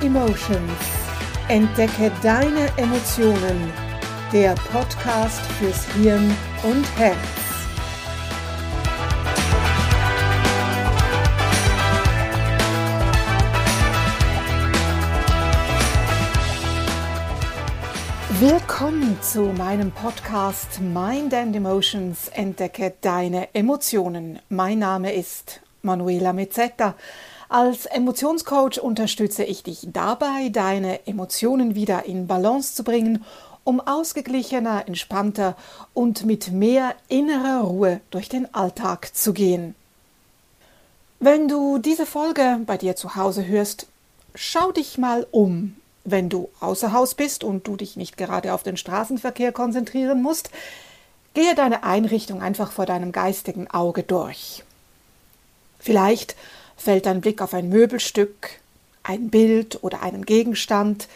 Emotions. Entdecke deine Emotionen. Der Podcast fürs Hirn und Herz. Willkommen zu meinem Podcast Mind and Emotions. Entdecke deine Emotionen. Mein Name ist Manuela Mezzetta. Als Emotionscoach unterstütze ich dich dabei, deine Emotionen wieder in Balance zu bringen, um ausgeglichener, entspannter und mit mehr innerer Ruhe durch den Alltag zu gehen. Wenn du diese Folge bei dir zu Hause hörst, schau dich mal um. Wenn du außer Haus bist und du dich nicht gerade auf den Straßenverkehr konzentrieren musst, gehe deine Einrichtung einfach vor deinem geistigen Auge durch. Vielleicht fällt dein Blick auf ein Möbelstück, ein Bild oder einen Gegenstand,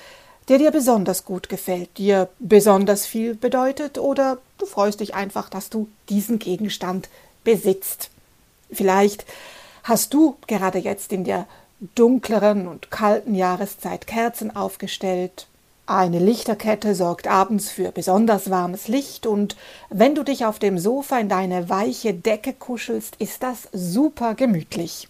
der dir besonders gut gefällt, dir besonders viel bedeutet oder du freust dich einfach, dass du diesen Gegenstand besitzt. Vielleicht hast du gerade jetzt in der dunkleren und kalten Jahreszeit Kerzen aufgestellt. Eine Lichterkette sorgt abends für besonders warmes Licht und wenn du dich auf dem Sofa in deine weiche Decke kuschelst, ist das super gemütlich.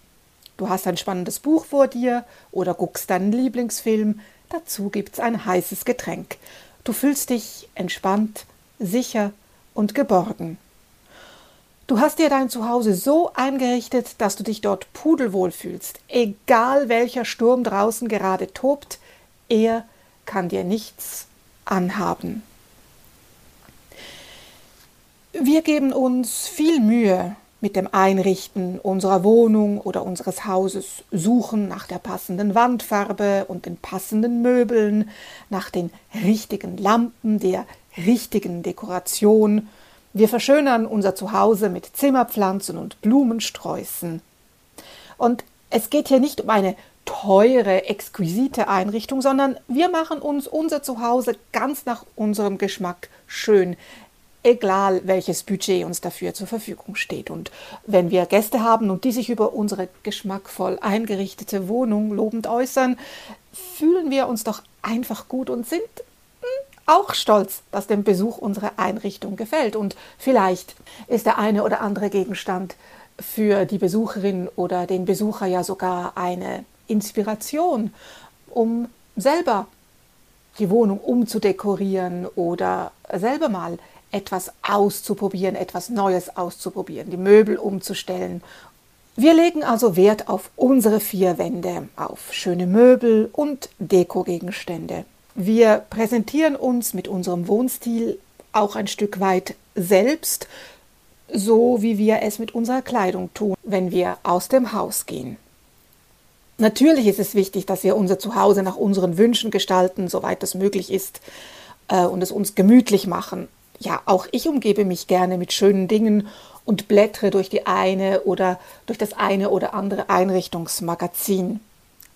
Du hast ein spannendes Buch vor dir oder guckst deinen Lieblingsfilm. Dazu gibt's ein heißes Getränk. Du fühlst dich entspannt, sicher und geborgen. Du hast dir dein Zuhause so eingerichtet, dass du dich dort pudelwohl fühlst. Egal welcher Sturm draußen gerade tobt, er kann dir nichts anhaben. Wir geben uns viel Mühe, mit dem Einrichten unserer Wohnung oder unseres Hauses suchen nach der passenden Wandfarbe und den passenden Möbeln, nach den richtigen Lampen, der richtigen Dekoration. Wir verschönern unser Zuhause mit Zimmerpflanzen und Blumensträußen. Und es geht hier nicht um eine teure, exquisite Einrichtung, sondern wir machen uns unser Zuhause ganz nach unserem Geschmack schön egal welches Budget uns dafür zur Verfügung steht. Und wenn wir Gäste haben und die sich über unsere geschmackvoll eingerichtete Wohnung lobend äußern, fühlen wir uns doch einfach gut und sind hm, auch stolz, dass dem Besuch unsere Einrichtung gefällt. Und vielleicht ist der eine oder andere Gegenstand für die Besucherin oder den Besucher ja sogar eine Inspiration, um selber die Wohnung umzudekorieren oder selber mal etwas auszuprobieren, etwas Neues auszuprobieren, die Möbel umzustellen. Wir legen also Wert auf unsere vier Wände, auf schöne Möbel und Dekogegenstände. Wir präsentieren uns mit unserem Wohnstil auch ein Stück weit selbst, so wie wir es mit unserer Kleidung tun, wenn wir aus dem Haus gehen. Natürlich ist es wichtig, dass wir unser Zuhause nach unseren Wünschen gestalten, soweit das möglich ist, äh, und es uns gemütlich machen ja, auch ich umgebe mich gerne mit schönen Dingen und blättere durch die eine oder durch das eine oder andere Einrichtungsmagazin.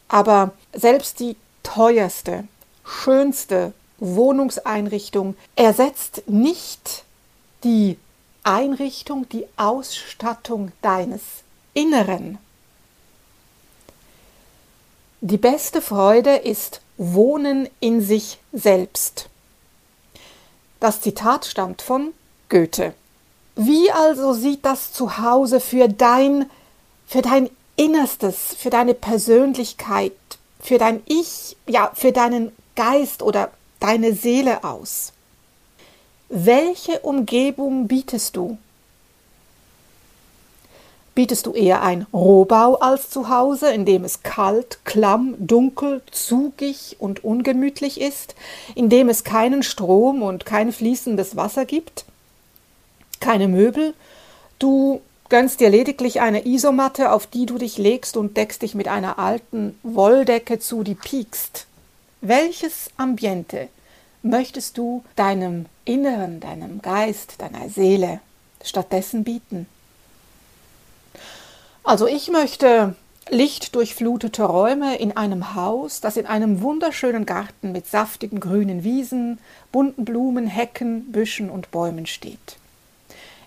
Aber selbst die teuerste, schönste Wohnungseinrichtung ersetzt nicht die Einrichtung, die Ausstattung deines Inneren. Die beste Freude ist Wohnen in sich selbst. Das Zitat stammt von Goethe. Wie also sieht das Zuhause für dein, für dein Innerstes, für deine Persönlichkeit, für dein Ich, ja, für deinen Geist oder deine Seele aus? Welche Umgebung bietest du? Bietest du eher ein Rohbau als zu Hause, in dem es kalt, klamm, dunkel, zugig und ungemütlich ist, in dem es keinen Strom und kein fließendes Wasser gibt? Keine Möbel? Du gönnst dir lediglich eine Isomatte, auf die du dich legst und deckst dich mit einer alten Wolldecke zu, die piekst. Welches Ambiente möchtest du deinem Inneren, deinem Geist, deiner Seele stattdessen bieten? Also ich möchte lichtdurchflutete Räume in einem Haus, das in einem wunderschönen Garten mit saftigen grünen Wiesen, bunten Blumen, Hecken, Büschen und Bäumen steht.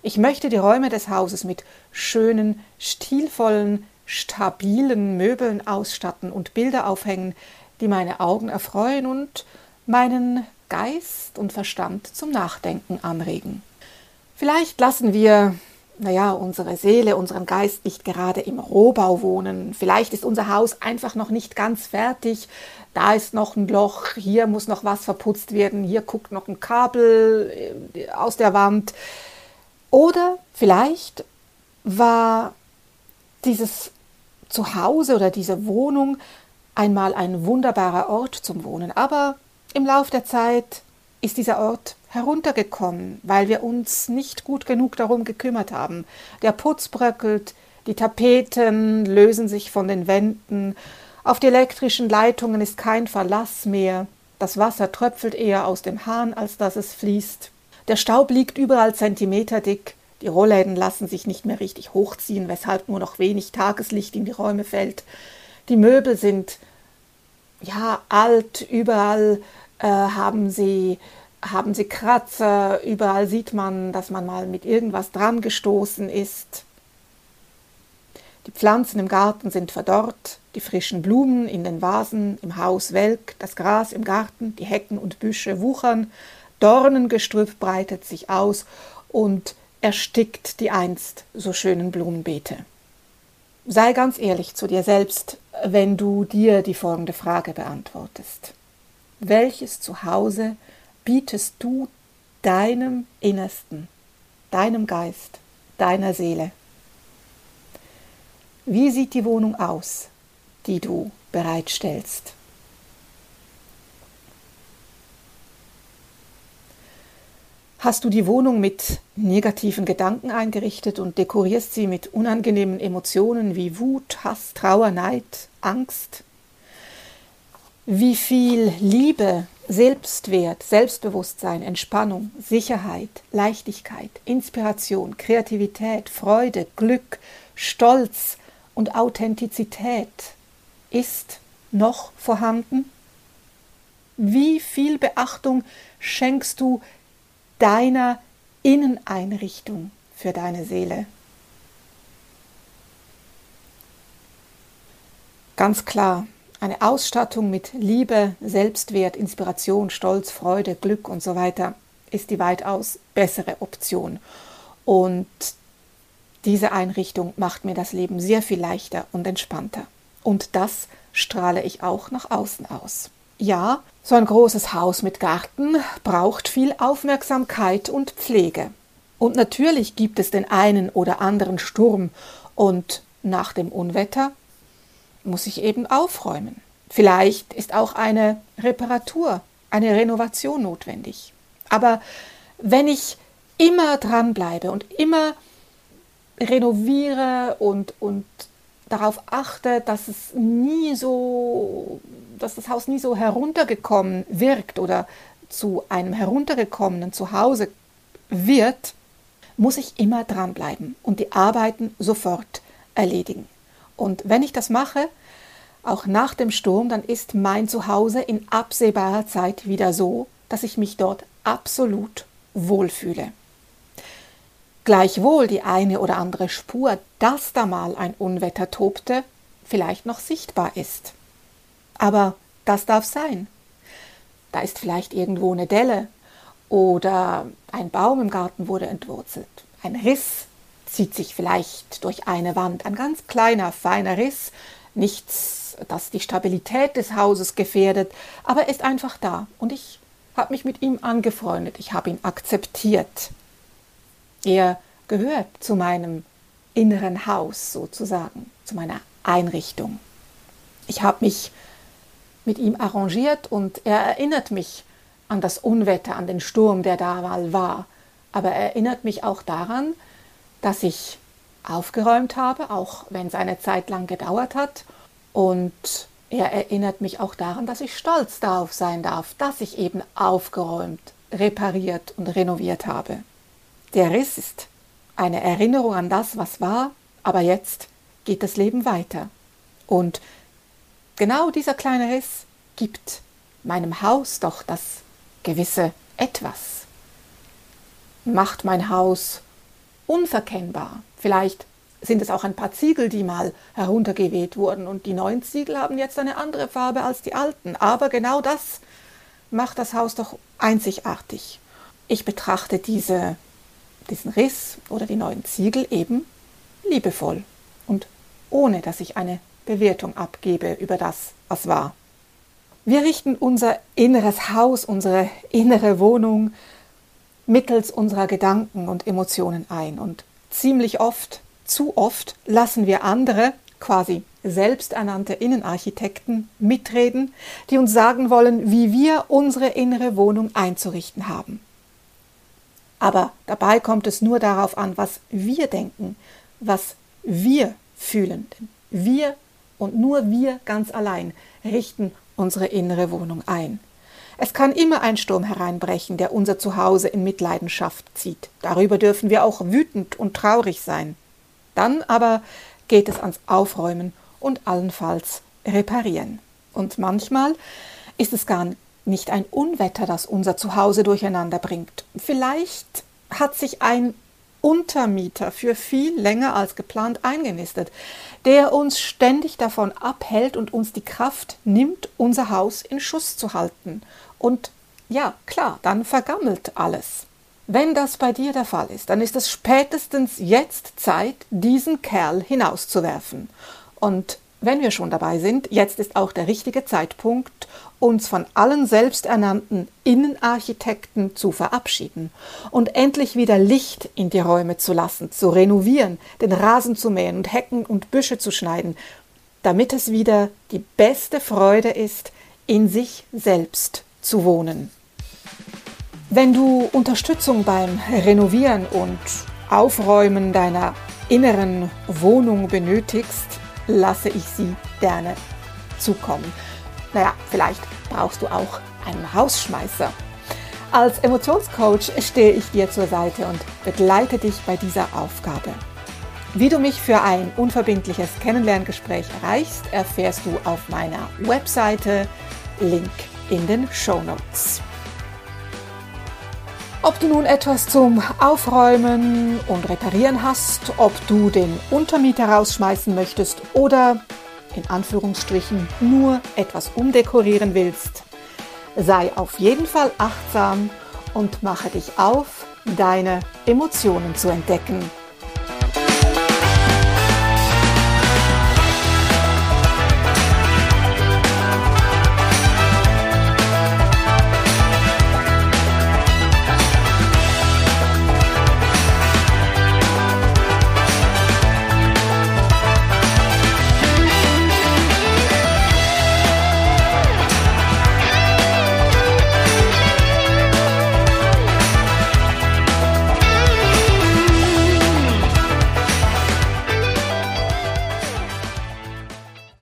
Ich möchte die Räume des Hauses mit schönen, stilvollen, stabilen Möbeln ausstatten und Bilder aufhängen, die meine Augen erfreuen und meinen Geist und Verstand zum Nachdenken anregen. Vielleicht lassen wir, naja, unsere Seele, unseren Geist nicht gerade im Rohbau wohnen. Vielleicht ist unser Haus einfach noch nicht ganz fertig. Da ist noch ein Loch, hier muss noch was verputzt werden, hier guckt noch ein Kabel äh, aus der Wand. Oder vielleicht war dieses Zuhause oder diese Wohnung einmal ein wunderbarer Ort zum Wohnen, aber im Lauf der Zeit ist dieser Ort heruntergekommen, weil wir uns nicht gut genug darum gekümmert haben. Der Putz bröckelt, die Tapeten lösen sich von den Wänden, auf die elektrischen Leitungen ist kein Verlass mehr, das Wasser tröpfelt eher aus dem Hahn, als dass es fließt. Der Staub liegt überall zentimeterdick, die Rollläden lassen sich nicht mehr richtig hochziehen, weshalb nur noch wenig Tageslicht in die Räume fällt. Die Möbel sind ja alt, überall äh, haben sie haben sie Kratzer, überall sieht man, dass man mal mit irgendwas dran gestoßen ist. Die Pflanzen im Garten sind verdorrt, die frischen Blumen in den Vasen im Haus welk, das Gras im Garten, die Hecken und Büsche wuchern, Dornengestrüpp breitet sich aus und erstickt die einst so schönen Blumenbeete. Sei ganz ehrlich zu dir selbst, wenn du dir die folgende Frage beantwortest. Welches Zuhause bietest du deinem Innersten, deinem Geist, deiner Seele? Wie sieht die Wohnung aus, die du bereitstellst? Hast du die Wohnung mit negativen Gedanken eingerichtet und dekorierst sie mit unangenehmen Emotionen wie Wut, Hass, Trauer, Neid, Angst? Wie viel Liebe, Selbstwert, Selbstbewusstsein, Entspannung, Sicherheit, Leichtigkeit, Inspiration, Kreativität, Freude, Glück, Stolz und Authentizität ist noch vorhanden? Wie viel Beachtung schenkst du deiner Inneneinrichtung für deine Seele. Ganz klar, eine Ausstattung mit Liebe, Selbstwert, Inspiration, Stolz, Freude, Glück und so weiter ist die weitaus bessere Option. Und diese Einrichtung macht mir das Leben sehr viel leichter und entspannter. Und das strahle ich auch nach außen aus. Ja, so ein großes Haus mit Garten braucht viel Aufmerksamkeit und Pflege. Und natürlich gibt es den einen oder anderen Sturm und nach dem Unwetter muss ich eben aufräumen. Vielleicht ist auch eine Reparatur, eine Renovation notwendig. Aber wenn ich immer dranbleibe und immer renoviere und, und darauf achte, dass es nie so dass das Haus nie so heruntergekommen wirkt oder zu einem heruntergekommenen Zuhause wird, muss ich immer dranbleiben und die Arbeiten sofort erledigen. Und wenn ich das mache, auch nach dem Sturm, dann ist mein Zuhause in absehbarer Zeit wieder so, dass ich mich dort absolut wohlfühle. Gleichwohl die eine oder andere Spur, dass da mal ein Unwetter tobte, vielleicht noch sichtbar ist. Aber das darf sein. Da ist vielleicht irgendwo eine Delle oder ein Baum im Garten wurde entwurzelt. Ein Riss zieht sich vielleicht durch eine Wand, ein ganz kleiner, feiner Riss, nichts, das die Stabilität des Hauses gefährdet, aber er ist einfach da und ich habe mich mit ihm angefreundet, ich habe ihn akzeptiert. Er gehört zu meinem inneren Haus sozusagen, zu meiner Einrichtung. Ich habe mich mit ihm arrangiert und er erinnert mich an das Unwetter, an den Sturm, der da mal war. Aber er erinnert mich auch daran, dass ich aufgeräumt habe, auch wenn es eine Zeit lang gedauert hat. Und er erinnert mich auch daran, dass ich stolz darauf sein darf, dass ich eben aufgeräumt, repariert und renoviert habe. Der Riss ist eine Erinnerung an das, was war, aber jetzt geht das Leben weiter. Und Genau dieser kleine Riss gibt meinem Haus doch das gewisse Etwas, macht mein Haus unverkennbar, vielleicht sind es auch ein paar Ziegel, die mal heruntergeweht wurden. Und die neuen Ziegel haben jetzt eine andere Farbe als die alten. Aber genau das macht das Haus doch einzigartig. Ich betrachte diese, diesen Riss oder die neuen Ziegel eben liebevoll und ohne dass ich eine Bewertung abgebe über das, was war. Wir richten unser inneres Haus, unsere innere Wohnung mittels unserer Gedanken und Emotionen ein. Und ziemlich oft, zu oft, lassen wir andere, quasi selbsternannte Innenarchitekten, mitreden, die uns sagen wollen, wie wir unsere innere Wohnung einzurichten haben. Aber dabei kommt es nur darauf an, was wir denken, was wir fühlen. Denn wir und nur wir ganz allein richten unsere innere Wohnung ein. Es kann immer ein Sturm hereinbrechen, der unser Zuhause in Mitleidenschaft zieht. Darüber dürfen wir auch wütend und traurig sein. Dann aber geht es ans Aufräumen und allenfalls reparieren. Und manchmal ist es gar nicht ein Unwetter, das unser Zuhause durcheinander bringt. Vielleicht hat sich ein Untermieter für viel länger als geplant eingenistet, der uns ständig davon abhält und uns die Kraft nimmt, unser Haus in Schuss zu halten. Und ja, klar, dann vergammelt alles. Wenn das bei dir der Fall ist, dann ist es spätestens jetzt Zeit, diesen Kerl hinauszuwerfen. Und wenn wir schon dabei sind, jetzt ist auch der richtige Zeitpunkt, uns von allen selbsternannten Innenarchitekten zu verabschieden und endlich wieder Licht in die Räume zu lassen, zu renovieren, den Rasen zu mähen und Hecken und Büsche zu schneiden, damit es wieder die beste Freude ist, in sich selbst zu wohnen. Wenn du Unterstützung beim Renovieren und Aufräumen deiner inneren Wohnung benötigst, lasse ich sie gerne zukommen. Naja, vielleicht brauchst du auch einen Hausschmeißer. Als Emotionscoach stehe ich dir zur Seite und begleite dich bei dieser Aufgabe. Wie du mich für ein unverbindliches Kennenlerngespräch erreichst, erfährst du auf meiner Webseite, Link in den Show Notes. Ob du nun etwas zum Aufräumen und Reparieren hast, ob du den Untermieter rausschmeißen möchtest oder in Anführungsstrichen nur etwas umdekorieren willst, sei auf jeden Fall achtsam und mache dich auf, deine Emotionen zu entdecken.